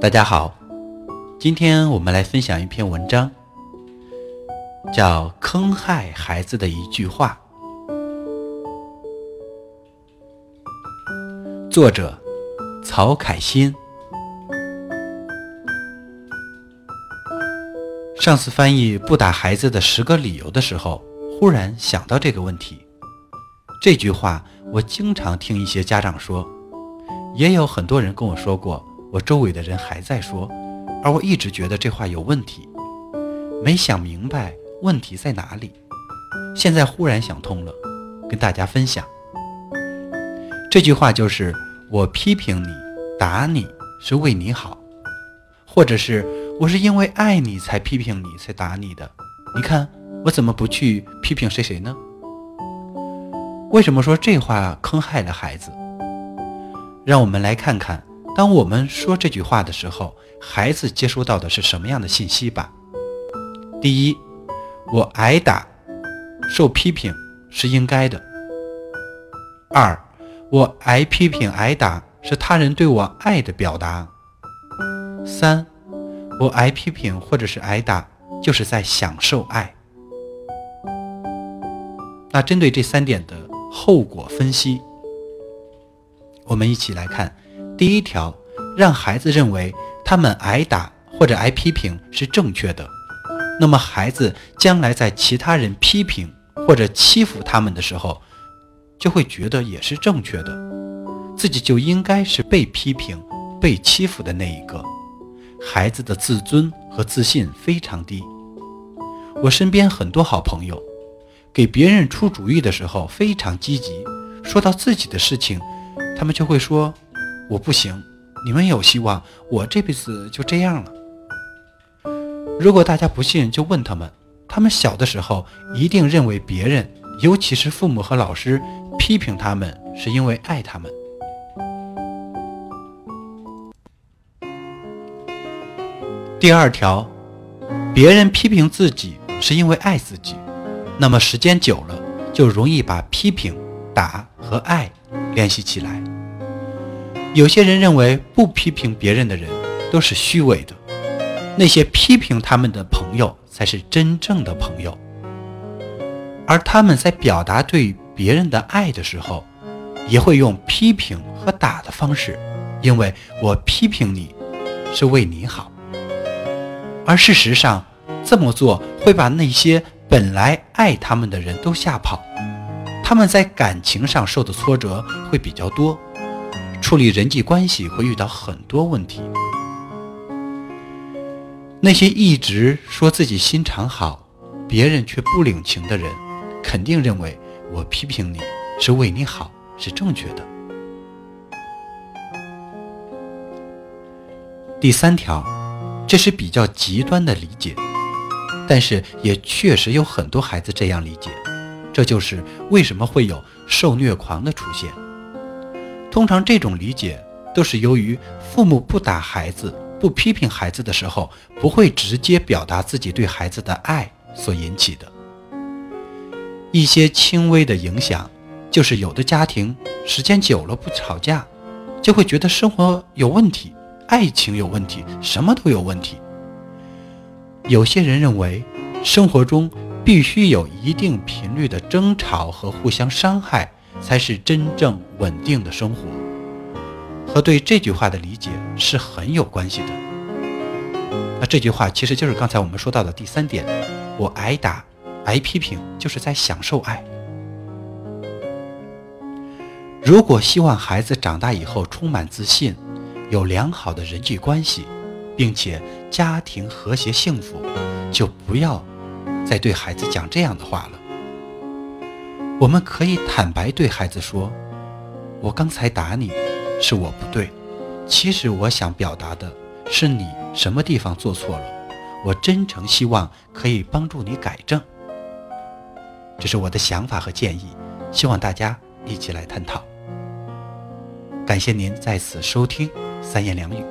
大家好，今天我们来分享一篇文章，叫《坑害孩子的一句话》，作者曹凯欣。上次翻译不打孩子的十个理由的时候，忽然想到这个问题。这句话我经常听一些家长说，也有很多人跟我说过。我周围的人还在说，而我一直觉得这话有问题，没想明白问题在哪里。现在忽然想通了，跟大家分享。这句话就是我批评你、打你是为你好，或者是我是因为爱你才批评你、才打你的。你看我怎么不去批评谁谁呢？为什么说这话坑害了孩子？让我们来看看。当我们说这句话的时候，孩子接收到的是什么样的信息吧？第一，我挨打、受批评是应该的；二，我挨批评、挨打是他人对我爱的表达；三，我挨批评或者是挨打就是在享受爱。那针对这三点的后果分析，我们一起来看。第一条，让孩子认为他们挨打或者挨批评是正确的，那么孩子将来在其他人批评或者欺负他们的时候，就会觉得也是正确的，自己就应该是被批评、被欺负的那一个。孩子的自尊和自信非常低。我身边很多好朋友，给别人出主意的时候非常积极，说到自己的事情，他们就会说。我不行，你们有希望，我这辈子就这样了。如果大家不信，就问他们，他们小的时候一定认为别人，尤其是父母和老师批评他们，是因为爱他们。第二条，别人批评自己是因为爱自己，那么时间久了，就容易把批评、打和爱联系起来。有些人认为不批评别人的人都是虚伪的，那些批评他们的朋友才是真正的朋友。而他们在表达对别人的爱的时候，也会用批评和打的方式，因为我批评你是为你好。而事实上，这么做会把那些本来爱他们的人都吓跑，他们在感情上受的挫折会比较多。处理人际关系会遇到很多问题。那些一直说自己心肠好，别人却不领情的人，肯定认为我批评你是为你好，是正确的。第三条，这是比较极端的理解，但是也确实有很多孩子这样理解，这就是为什么会有受虐狂的出现。通常这种理解都是由于父母不打孩子、不批评孩子的时候，不会直接表达自己对孩子的爱所引起的。一些轻微的影响，就是有的家庭时间久了不吵架，就会觉得生活有问题、爱情有问题、什么都有问题。有些人认为，生活中必须有一定频率的争吵和互相伤害。才是真正稳定的生活，和对这句话的理解是很有关系的。那这句话其实就是刚才我们说到的第三点：我挨打、挨批评，就是在享受爱。如果希望孩子长大以后充满自信，有良好的人际关系，并且家庭和谐幸福，就不要再对孩子讲这样的话了。我们可以坦白对孩子说：“我刚才打你，是我不对。其实我想表达的是你什么地方做错了。我真诚希望可以帮助你改正。这是我的想法和建议，希望大家一起来探讨。感谢您在此收听三言两语。”